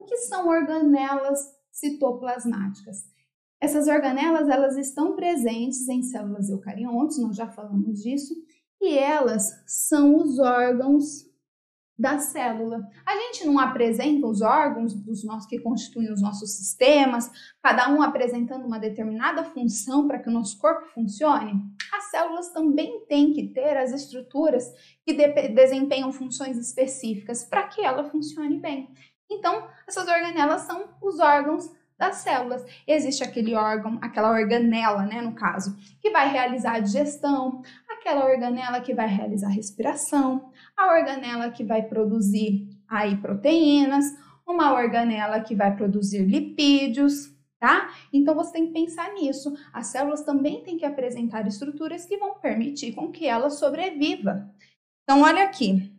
O que são organelas citoplasmáticas? Essas organelas elas estão presentes em células eucariontes, nós já falamos disso, e elas são os órgãos da célula. A gente não apresenta os órgãos dos nossos que constituem os nossos sistemas, cada um apresentando uma determinada função para que o nosso corpo funcione. As células também têm que ter as estruturas que de desempenham funções específicas para que ela funcione bem. Então, essas organelas são os órgãos das células. Existe aquele órgão, aquela organela, né, no caso, que vai realizar a digestão, aquela organela que vai realizar respiração, a organela que vai produzir aí proteínas, uma organela que vai produzir lipídios, tá? Então você tem que pensar nisso. As células também têm que apresentar estruturas que vão permitir com que ela sobreviva. Então olha aqui.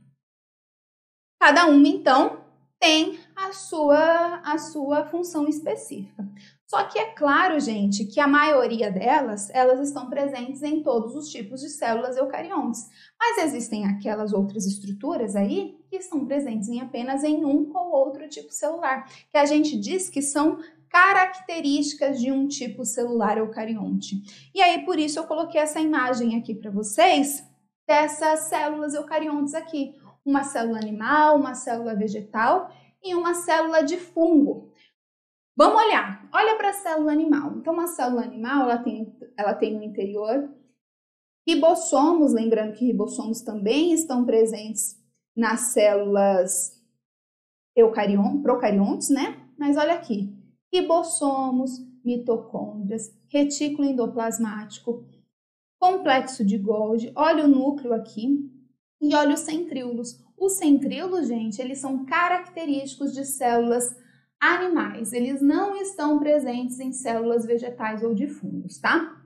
Cada uma então tem a sua, a sua função específica. Só que é claro, gente, que a maioria delas, elas estão presentes em todos os tipos de células eucariontes. Mas existem aquelas outras estruturas aí que estão presentes em apenas em um ou outro tipo celular, que a gente diz que são características de um tipo celular eucarionte. E aí, por isso, eu coloquei essa imagem aqui para vocês dessas células eucariontes aqui uma célula animal, uma célula vegetal e uma célula de fungo. Vamos olhar. Olha para a célula animal. Então, uma célula animal, ela tem, ela tem no interior ribossomos, lembrando que ribossomos também estão presentes nas células eucarion, procariontes, né? Mas olha aqui, ribossomos, mitocôndrias, retículo endoplasmático, complexo de Golgi, olha o núcleo aqui, e olha os centríolos. Os centríolos, gente, eles são característicos de células animais. Eles não estão presentes em células vegetais ou de fungos, tá?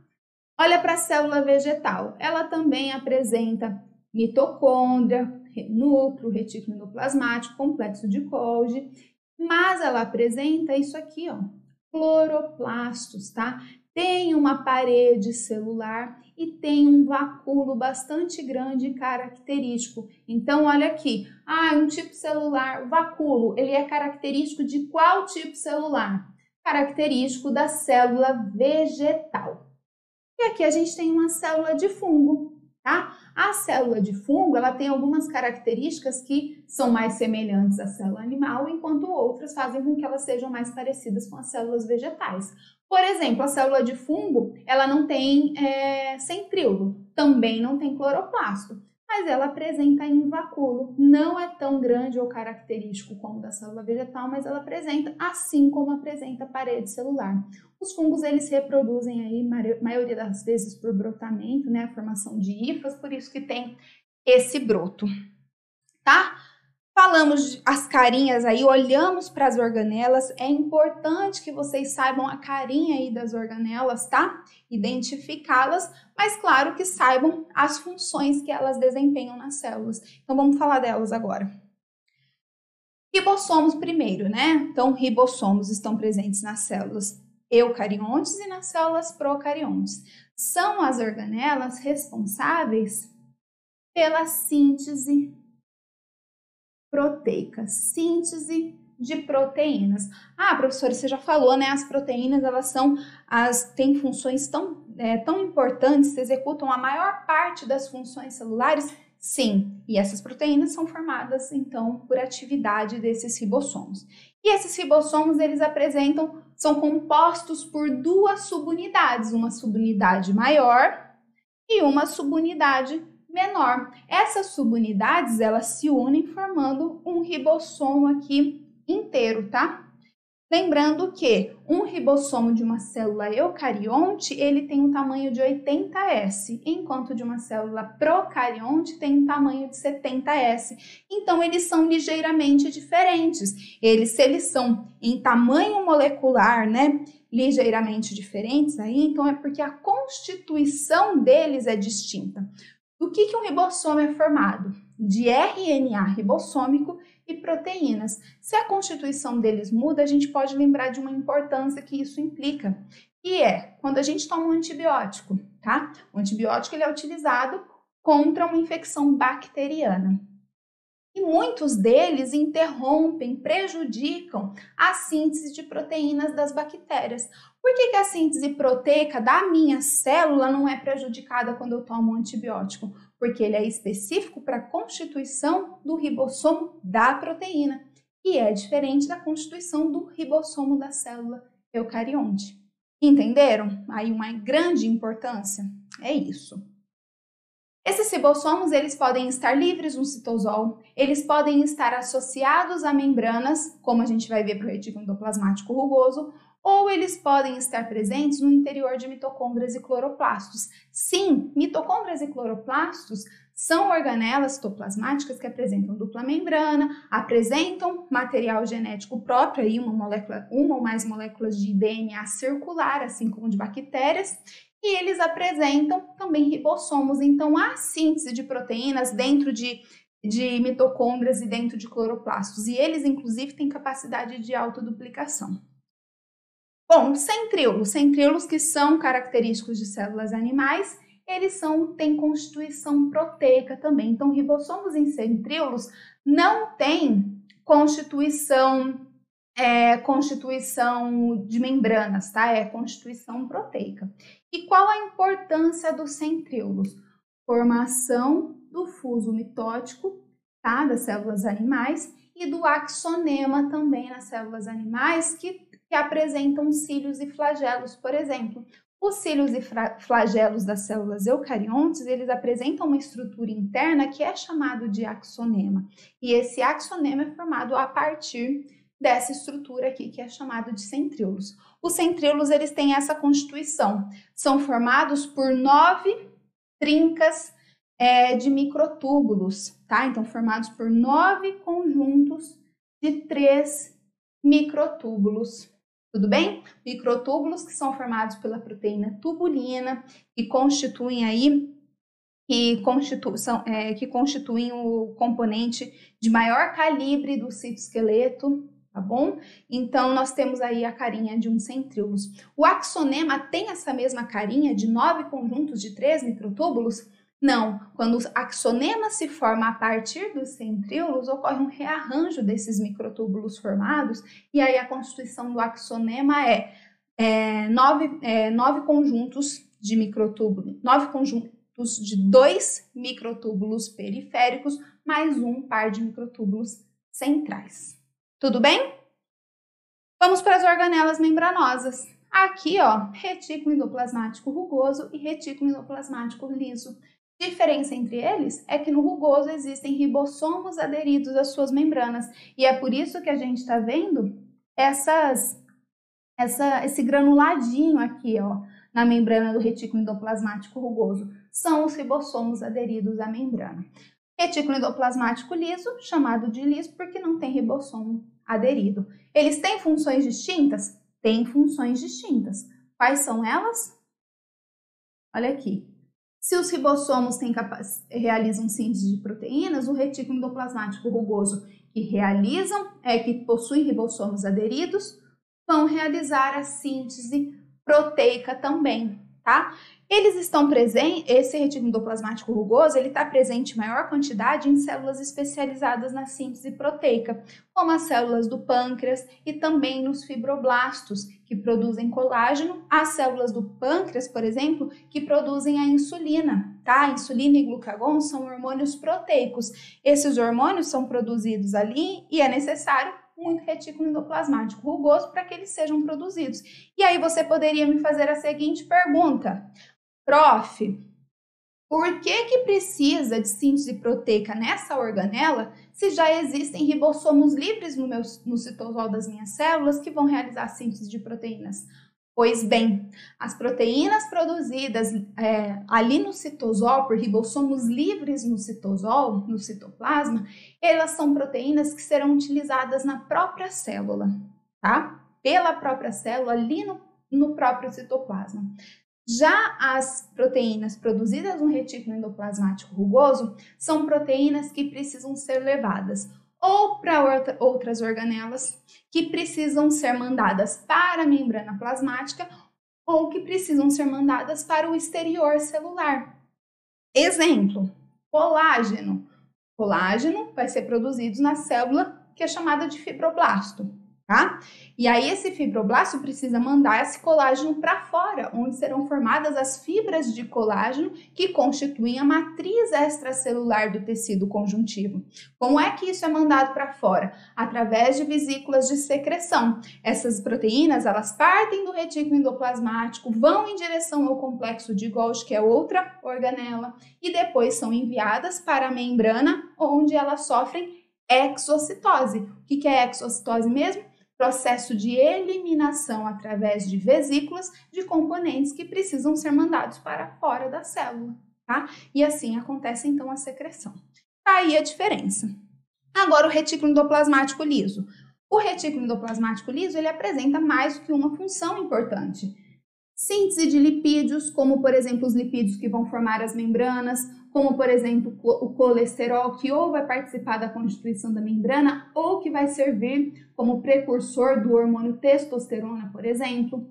Olha para a célula vegetal. Ela também apresenta mitocôndria, núcleo, retículo endoplasmático, complexo de Golgi, mas ela apresenta isso aqui, ó, cloroplastos, tá? Tem uma parede celular e tem um vacúolo bastante grande e característico. Então, olha aqui, ah, um tipo celular, vacúolo, ele é característico de qual tipo celular? Característico da célula vegetal. E aqui a gente tem uma célula de fungo, tá? A célula de fungo, ela tem algumas características que são mais semelhantes à célula animal, enquanto outras fazem com que elas sejam mais parecidas com as células vegetais. Por exemplo, a célula de fungo, ela não tem é, centríolo, também não tem cloroplasto, mas ela apresenta invacúolo. Não é tão grande ou característico como da célula vegetal, mas ela apresenta, assim como apresenta a parede celular. Os fungos, eles se reproduzem aí, maioria das vezes, por brotamento, né, a formação de hifas, por isso que tem esse broto, tá? Falamos as carinhas aí, olhamos para as organelas. É importante que vocês saibam a carinha aí das organelas, tá? Identificá-las, mas claro que saibam as funções que elas desempenham nas células. Então vamos falar delas agora. Ribossomos primeiro, né? Então, ribossomos estão presentes nas células eucariontes e nas células procariontes. São as organelas responsáveis pela síntese proteica, síntese de proteínas. Ah, professora, você já falou, né? As proteínas elas são as têm funções tão é, tão importantes, executam a maior parte das funções celulares. Sim, e essas proteínas são formadas então por atividade desses ribossomos. E esses ribossomos eles apresentam são compostos por duas subunidades, uma subunidade maior e uma subunidade menor. Essas subunidades, elas se unem formando um ribossomo aqui inteiro, tá? Lembrando que um ribossomo de uma célula eucarionte, ele tem um tamanho de 80S, enquanto de uma célula procarionte tem um tamanho de 70S. Então, eles são ligeiramente diferentes. Eles, se eles são em tamanho molecular, né, ligeiramente diferentes aí, então é porque a constituição deles é distinta. Do que, que um ribossomo é formado? De RNA ribossômico e proteínas. Se a constituição deles muda, a gente pode lembrar de uma importância que isso implica, que é quando a gente toma um antibiótico, tá? O antibiótico ele é utilizado contra uma infecção bacteriana. E muitos deles interrompem, prejudicam a síntese de proteínas das bactérias. Por que, que a síntese proteica da minha célula não é prejudicada quando eu tomo um antibiótico? Porque ele é específico para a constituição do ribossomo da proteína e é diferente da constituição do ribossomo da célula eucarionte. Entenderam? Aí uma grande importância é isso. Esses ribossomos eles podem estar livres no citosol, eles podem estar associados a membranas, como a gente vai ver para o retículo endoplasmático rugoso, ou eles podem estar presentes no interior de mitocôndrias e cloroplastos. Sim, mitocôndrias e cloroplastos são organelas citoplasmáticas que apresentam dupla membrana, apresentam material genético próprio, aí uma, molécula, uma ou mais moléculas de DNA circular, assim como de bactérias, e eles apresentam também ribossomos. Então, há síntese de proteínas dentro de, de mitocôndrias e dentro de cloroplastos, e eles, inclusive, têm capacidade de autoduplicação. Bom, centríolos. Centríolos que são característicos de células animais, eles são, têm constituição proteica também. Então, ribossomos em centríolos não têm constituição é, constituição de membranas, tá? É constituição proteica. E qual a importância dos centríolos? Formação do fuso mitótico, tá? Das células animais e do axonema também nas células animais que, que apresentam cílios e flagelos, por exemplo. Os cílios e flagelos das células eucariontes, eles apresentam uma estrutura interna que é chamado de axonema. E esse axonema é formado a partir dessa estrutura aqui que é chamado de centríolos. Os centríolos eles têm essa constituição, são formados por nove trincas é, de microtúbulos, tá? Então formados por nove conjuntos de três microtúbulos. Tudo bem? Microtúbulos que são formados pela proteína tubulina, que constituem aí que, constitu são, é, que constituem o componente de maior calibre do citoesqueleto, tá bom? Então, nós temos aí a carinha de um centríolos. O axonema tem essa mesma carinha de nove conjuntos de três microtúbulos? Não, quando o axonema se forma a partir dos centríolos, ocorre um rearranjo desses microtúbulos formados, e aí a constituição do axonema é, é, nove, é nove conjuntos de microtúbulos, nove conjuntos de dois microtúbulos periféricos, mais um par de microtúbulos centrais. Tudo bem? Vamos para as organelas membranosas. Aqui, ó, retículo endoplasmático rugoso e retículo endoplasmático liso. Diferença entre eles é que no rugoso existem ribossomos aderidos às suas membranas e é por isso que a gente está vendo essas, essa, esse granuladinho aqui, ó, na membrana do retículo endoplasmático rugoso. São os ribossomos aderidos à membrana. Retículo endoplasmático liso, chamado de liso porque não tem ribossomo aderido. Eles têm funções distintas? Têm funções distintas. Quais são elas? Olha aqui. Se os ribossomos realizam síntese de proteínas, o retículo endoplasmático rugoso que realizam, é que possuem ribossomos aderidos, vão realizar a síntese proteica também, tá? Eles estão presentes, esse retículo endoplasmático rugoso, ele está presente em maior quantidade em células especializadas na síntese proteica, como as células do pâncreas e também nos fibroblastos, que produzem colágeno, as células do pâncreas, por exemplo, que produzem a insulina, tá? Insulina e glucagon são hormônios proteicos. Esses hormônios são produzidos ali e é necessário muito retículo endoplasmático rugoso para que eles sejam produzidos. E aí você poderia me fazer a seguinte pergunta: Prof, por que que precisa de síntese proteica nessa organela se já existem ribossomos livres no, meu, no citosol das minhas células que vão realizar síntese de proteínas? Pois bem, as proteínas produzidas é, ali no citosol, por ribossomos livres no citosol, no citoplasma, elas são proteínas que serão utilizadas na própria célula, tá? Pela própria célula, ali no, no próprio citoplasma. Já as proteínas produzidas no retículo endoplasmático rugoso são proteínas que precisam ser levadas ou para outras organelas que precisam ser mandadas para a membrana plasmática ou que precisam ser mandadas para o exterior celular. Exemplo: colágeno. Colágeno vai ser produzido na célula que é chamada de fibroblasto tá? E aí esse fibroblasto precisa mandar esse colágeno para fora, onde serão formadas as fibras de colágeno que constituem a matriz extracelular do tecido conjuntivo. Como é que isso é mandado para fora? Através de vesículas de secreção. Essas proteínas, elas partem do retículo endoplasmático, vão em direção ao complexo de Golgi, que é outra organela, e depois são enviadas para a membrana, onde elas sofrem exocitose. O que é exocitose mesmo? Processo de eliminação através de vesículas de componentes que precisam ser mandados para fora da célula, tá? E assim acontece então a secreção. Tá aí a diferença. Agora o retículo endoplasmático liso. O retículo endoplasmático liso ele apresenta mais do que uma função importante. Síntese de lipídios, como por exemplo os lipídios que vão formar as membranas, como por exemplo o colesterol, que ou vai participar da constituição da membrana ou que vai servir como precursor do hormônio testosterona, por exemplo.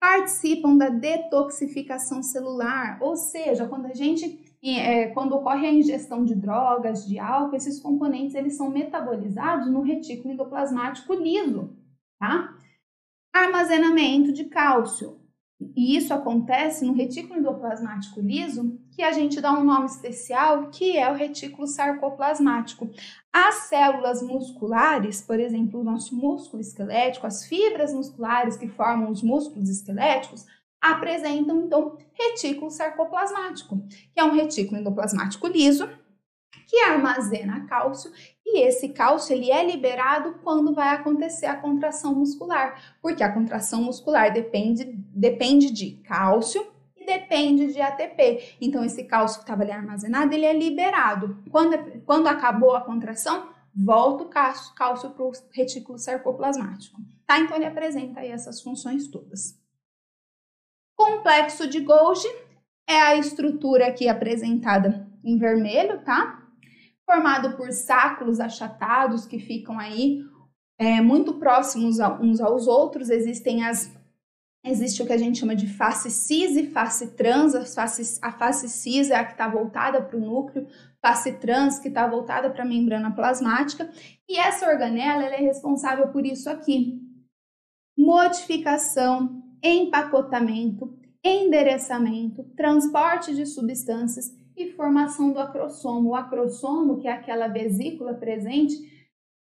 Participam da detoxificação celular, ou seja, quando a gente é, quando ocorre a ingestão de drogas, de álcool, esses componentes eles são metabolizados no retículo endoplasmático liso, tá? Armazenamento de cálcio. E isso acontece no retículo endoplasmático liso, que a gente dá um nome especial, que é o retículo sarcoplasmático. As células musculares, por exemplo, o nosso músculo esquelético, as fibras musculares que formam os músculos esqueléticos, apresentam então retículo sarcoplasmático, que é um retículo endoplasmático liso que armazena cálcio esse cálcio ele é liberado quando vai acontecer a contração muscular, porque a contração muscular depende, depende de cálcio e depende de ATP. Então esse cálcio que estava ali armazenado, ele é liberado. Quando, quando acabou a contração, volta o cálcio, cálcio para o retículo sarcoplasmático. Tá? Então ele apresenta aí essas funções todas. Complexo de Golgi é a estrutura aqui apresentada em vermelho, tá? Formado por sacos achatados que ficam aí é, muito próximos uns aos outros. Existem as existe o que a gente chama de face cis e face trans. A face, a face cis é a que está voltada para o núcleo, face trans que está voltada para a membrana plasmática. E essa organela é responsável por isso aqui: modificação, empacotamento, endereçamento, transporte de substâncias e formação do acrossomo. O acrossomo, que é aquela vesícula presente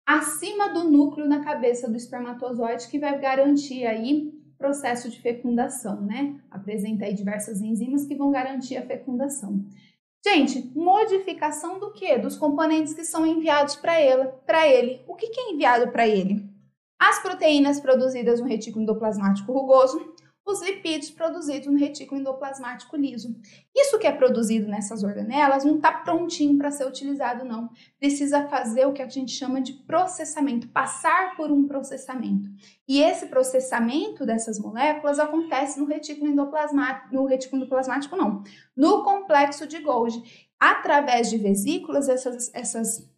acima do núcleo na cabeça do espermatozoide, que vai garantir aí processo de fecundação, né? Apresenta aí diversas enzimas que vão garantir a fecundação. Gente, modificação do que? Dos componentes que são enviados para ele, para ele. O que, que é enviado para ele? As proteínas produzidas no retículo endoplasmático rugoso, os lipídios produzidos no retículo endoplasmático liso. Isso que é produzido nessas organelas não está prontinho para ser utilizado, não. Precisa fazer o que a gente chama de processamento, passar por um processamento. E esse processamento dessas moléculas acontece no retículo endoplasmático, no retículo endoplasmático não, no complexo de Golgi. Através de vesículas, essas, essas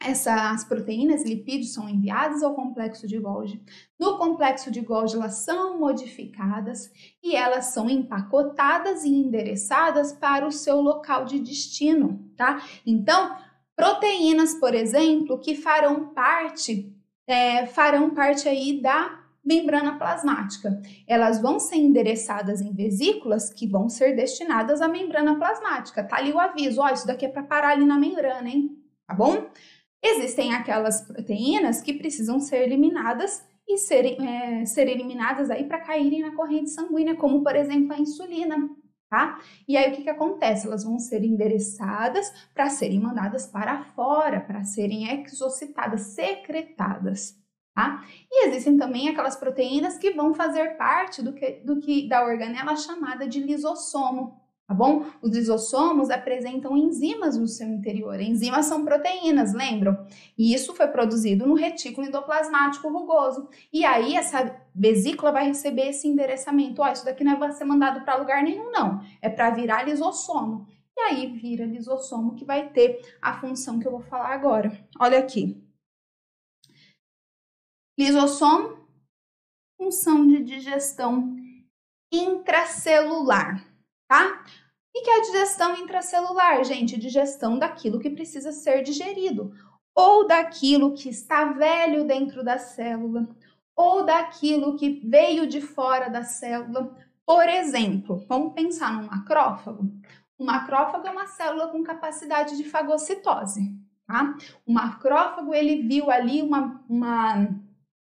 essas proteínas, lipídios, são enviadas ao complexo de Golgi. No complexo de Golgi, elas são modificadas e elas são empacotadas e endereçadas para o seu local de destino, tá? Então, proteínas, por exemplo, que farão parte, é, farão parte aí da membrana plasmática. Elas vão ser endereçadas em vesículas que vão ser destinadas à membrana plasmática. Tá ali o aviso, ó, isso daqui é para parar ali na membrana, hein? Tá bom? Existem aquelas proteínas que precisam ser eliminadas e serem, é, ser eliminadas aí para caírem na corrente sanguínea, como por exemplo a insulina, tá? E aí o que, que acontece? Elas vão ser endereçadas para serem mandadas para fora, para serem exocitadas, secretadas, tá? E existem também aquelas proteínas que vão fazer parte do que, do que da organela chamada de lisossomo, tá bom? Os lisossomos apresentam enzimas no seu interior. Enzimas são proteínas, lembram? E isso foi produzido no retículo endoplasmático rugoso. E aí essa vesícula vai receber esse endereçamento. Ó, isso daqui não vai ser mandado para lugar nenhum, não. É para virar lisossomo. E aí vira lisossomo que vai ter a função que eu vou falar agora. Olha aqui. Lisossomo, função de digestão intracelular tá? E que é a digestão intracelular, gente, digestão daquilo que precisa ser digerido, ou daquilo que está velho dentro da célula, ou daquilo que veio de fora da célula. Por exemplo, vamos pensar num macrófago. O macrófago é uma célula com capacidade de fagocitose. Tá? O macrófago ele viu ali uma, uma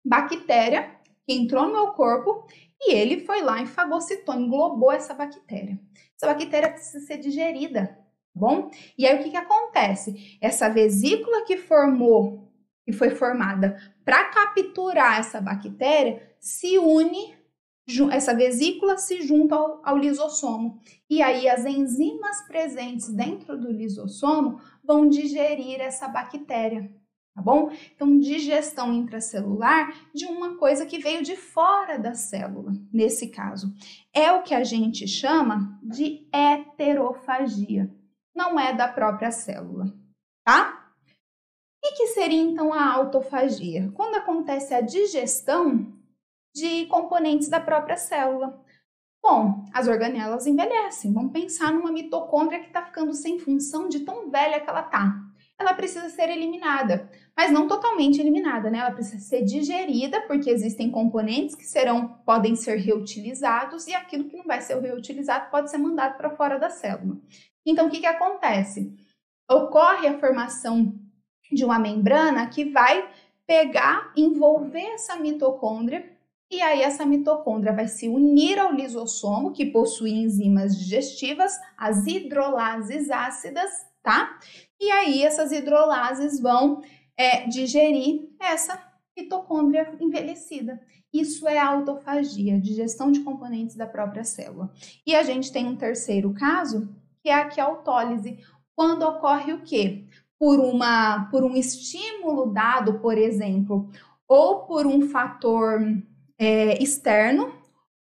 bactéria que entrou no meu corpo e ele foi lá e fagocitou, englobou essa bactéria. Essa bactéria precisa ser digerida, tá bom? E aí o que, que acontece? Essa vesícula que formou, que foi formada para capturar essa bactéria, se une essa vesícula se junta ao, ao, lisossomo. E aí as enzimas presentes dentro do lisossomo vão digerir essa bactéria, tá bom? Então, digestão intracelular de uma coisa que veio de fora da célula, nesse caso. É o que a gente chama de heterofagia. Não é da própria célula, tá? E que seria então a autofagia? Quando acontece a digestão de componentes da própria célula. Bom, as organelas envelhecem. Vamos pensar numa mitocôndria que está ficando sem função de tão velha que ela está. Ela precisa ser eliminada, mas não totalmente eliminada, né? Ela precisa ser digerida, porque existem componentes que serão, podem ser reutilizados e aquilo que não vai ser reutilizado pode ser mandado para fora da célula. Então, o que, que acontece? Ocorre a formação de uma membrana que vai pegar, envolver essa mitocôndria e aí essa mitocôndria vai se unir ao lisossomo, que possui enzimas digestivas, as hidrolases ácidas, tá? E aí essas hidrolases vão é, digerir essa mitocôndria envelhecida. Isso é autofagia, digestão de componentes da própria célula. E a gente tem um terceiro caso, que é a quiautólise, quando ocorre o quê? Por, uma, por um estímulo dado, por exemplo, ou por um fator é, externo,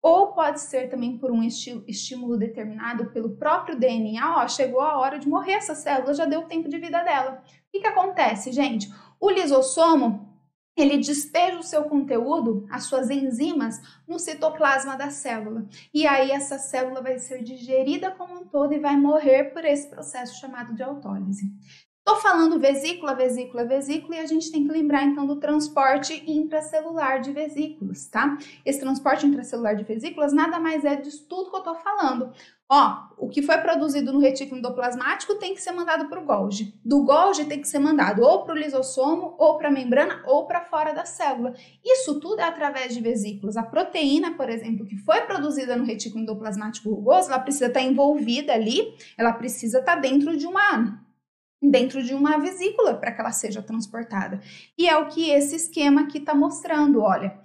ou pode ser também por um estímulo determinado pelo próprio DNA. Ó, chegou a hora de morrer essa célula, já deu o tempo de vida dela. O que, que acontece, gente? O lisossomo ele despeja o seu conteúdo, as suas enzimas, no citoplasma da célula. E aí essa célula vai ser digerida como um todo e vai morrer por esse processo chamado de autólise. Estou falando vesícula, vesícula, vesícula, e a gente tem que lembrar então do transporte intracelular de vesículas, tá? Esse transporte intracelular de vesículas nada mais é disso tudo que eu estou falando. Ó, o que foi produzido no retículo endoplasmático tem que ser mandado para o Golgi. Do Golgi tem que ser mandado ou para o lisossomo, ou para a membrana, ou para fora da célula. Isso tudo é através de vesículas. A proteína, por exemplo, que foi produzida no retículo endoplasmático rugoso, ela precisa estar envolvida ali, ela precisa estar dentro de uma dentro de uma vesícula para que ela seja transportada. E é o que esse esquema aqui está mostrando, olha.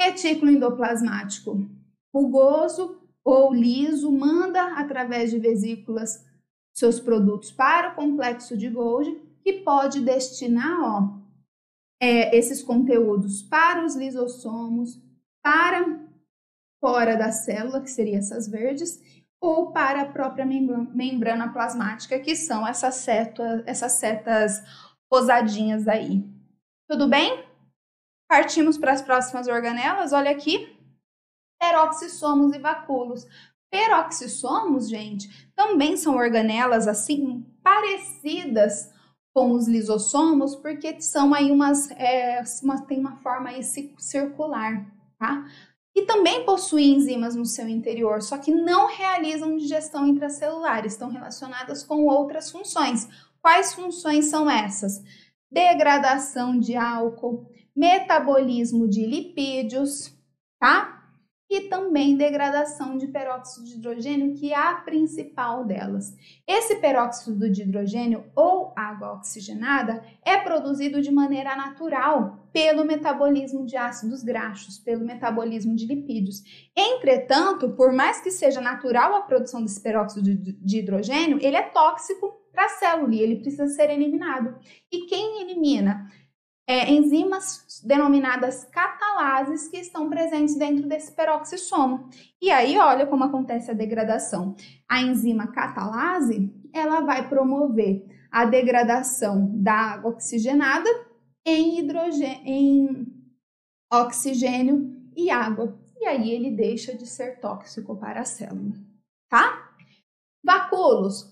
Retículo endoplasmático rugoso ou liso manda através de vesículas seus produtos para o complexo de Golgi, que pode destinar ó, é, esses conteúdos para os lisossomos, para fora da célula, que seriam essas verdes, ou para a própria membrana plasmática, que são essas, seta, essas setas posadinhas aí. Tudo bem? Partimos para as próximas organelas. Olha aqui. Peroxissomos e vacúolos. Peroxissomos, gente, também são organelas assim parecidas com os lisossomos, porque são aí umas, é, uma, tem uma forma aí circular, tá? E também possuem enzimas no seu interior, só que não realizam digestão intracelular, estão relacionadas com outras funções. Quais funções são essas? Degradação de álcool, metabolismo de lipídios, tá? E também degradação de peróxido de hidrogênio, que é a principal delas. Esse peróxido de hidrogênio ou água oxigenada é produzido de maneira natural pelo metabolismo de ácidos graxos, pelo metabolismo de lipídios. Entretanto, por mais que seja natural a produção desse peróxido de hidrogênio, ele é tóxico para a célula e ele precisa ser eliminado. E quem elimina? É, enzimas denominadas catalases que estão presentes dentro desse peroxissomo. E aí, olha como acontece a degradação. A enzima catalase, ela vai promover a degradação da água oxigenada em hidrogênio, em oxigênio e água. E aí ele deixa de ser tóxico para a célula, tá?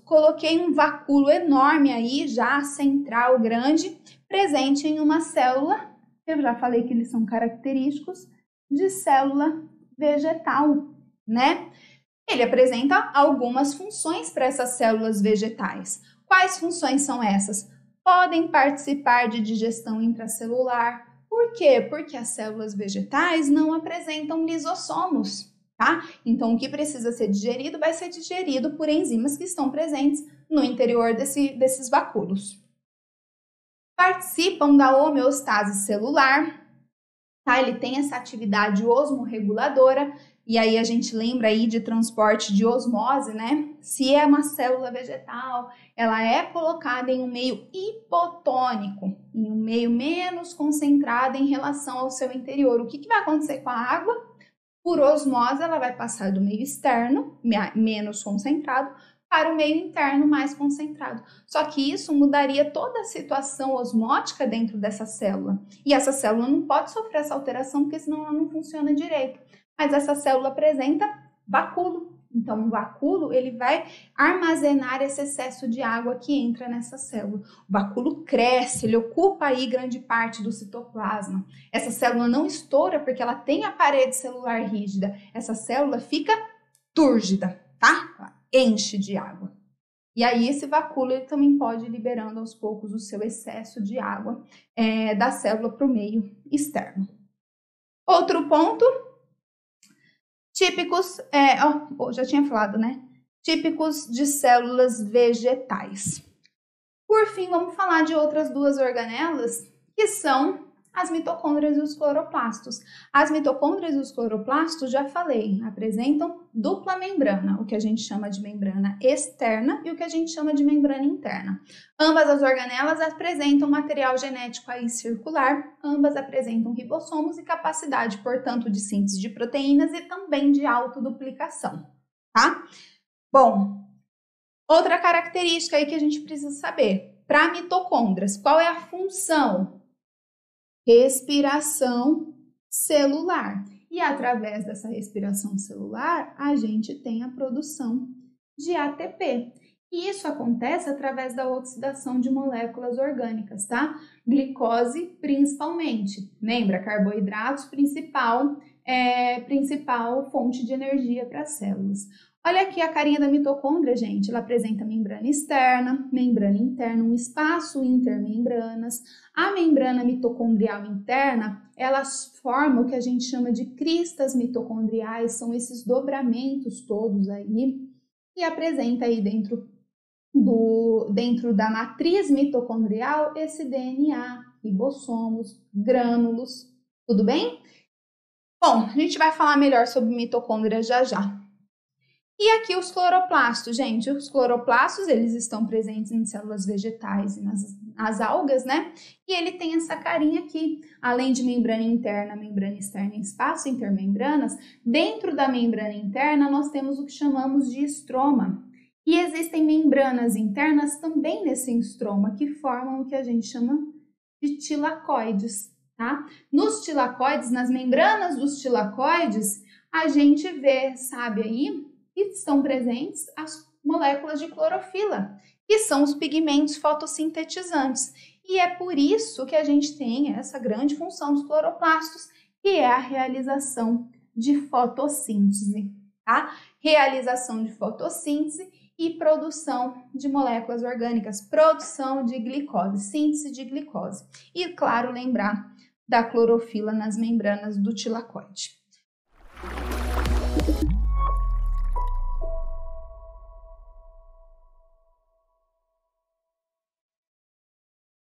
Coloquei um vacúolo enorme aí, já central, grande, presente em uma célula. Eu já falei que eles são característicos de célula vegetal, né? Ele apresenta algumas funções para essas células vegetais. Quais funções são essas? Podem participar de digestão intracelular. Por quê? Porque as células vegetais não apresentam lisossomos, tá? Então, o que precisa ser digerido vai ser digerido por enzimas que estão presentes no interior desse, desses vacúolos. Participam da homeostase celular, tá? Ele tem essa atividade osmorreguladora, e aí a gente lembra aí de transporte de osmose, né? Se é uma célula vegetal, ela é colocada em um meio hipotônico, em um meio menos concentrado em relação ao seu interior. O que, que vai acontecer com a água? Por osmose, ela vai passar do meio externo, menos concentrado, para o meio interno mais concentrado. Só que isso mudaria toda a situação osmótica dentro dessa célula. E essa célula não pode sofrer essa alteração, porque senão ela não funciona direito mas essa célula apresenta vacúolo. Então, o vacúolo ele vai armazenar esse excesso de água que entra nessa célula. O vacúolo cresce, ele ocupa aí grande parte do citoplasma. Essa célula não estoura porque ela tem a parede celular rígida. Essa célula fica túrgida, tá? Ela enche de água. E aí esse vacúolo ele também pode ir liberando aos poucos o seu excesso de água é, da célula para o meio externo. Outro ponto típicos, é, já tinha falado, né? Típicos de células vegetais. Por fim, vamos falar de outras duas organelas, que são as mitocôndrias e os cloroplastos. As mitocôndrias e os cloroplastos, já falei, apresentam dupla membrana, o que a gente chama de membrana externa e o que a gente chama de membrana interna. Ambas as organelas apresentam material genético aí circular, ambas apresentam ribossomos e capacidade, portanto, de síntese de proteínas e também de autoduplicação, tá? Bom, outra característica aí que a gente precisa saber. Para mitocôndrias, qual é a função respiração celular. E através dessa respiração celular, a gente tem a produção de ATP. E isso acontece através da oxidação de moléculas orgânicas, tá? Glicose principalmente. Lembra, carboidratos principal é principal fonte de energia para as células. Olha aqui a carinha da mitocôndria, gente. Ela apresenta membrana externa, membrana interna, um espaço intermembranas. A membrana mitocondrial interna, elas formam o que a gente chama de cristas mitocondriais, são esses dobramentos todos aí, e apresenta aí dentro do dentro da matriz mitocondrial esse DNA, ribossomos, grânulos, tudo bem? Bom, a gente vai falar melhor sobre mitocôndria já já. E aqui os cloroplastos, gente, os cloroplastos, eles estão presentes em células vegetais e nas, nas algas, né? E ele tem essa carinha aqui, além de membrana interna, membrana externa e espaço intermembranas, dentro da membrana interna nós temos o que chamamos de estroma. E existem membranas internas também nesse estroma que formam o que a gente chama de tilacoides, tá? Nos tilacoides, nas membranas dos tilacoides, a gente vê, sabe aí, e estão presentes as moléculas de clorofila, que são os pigmentos fotossintetizantes. E é por isso que a gente tem essa grande função dos cloroplastos, que é a realização de fotossíntese, tá? Realização de fotossíntese e produção de moléculas orgânicas, produção de glicose, síntese de glicose. E, claro, lembrar da clorofila nas membranas do tilacoide.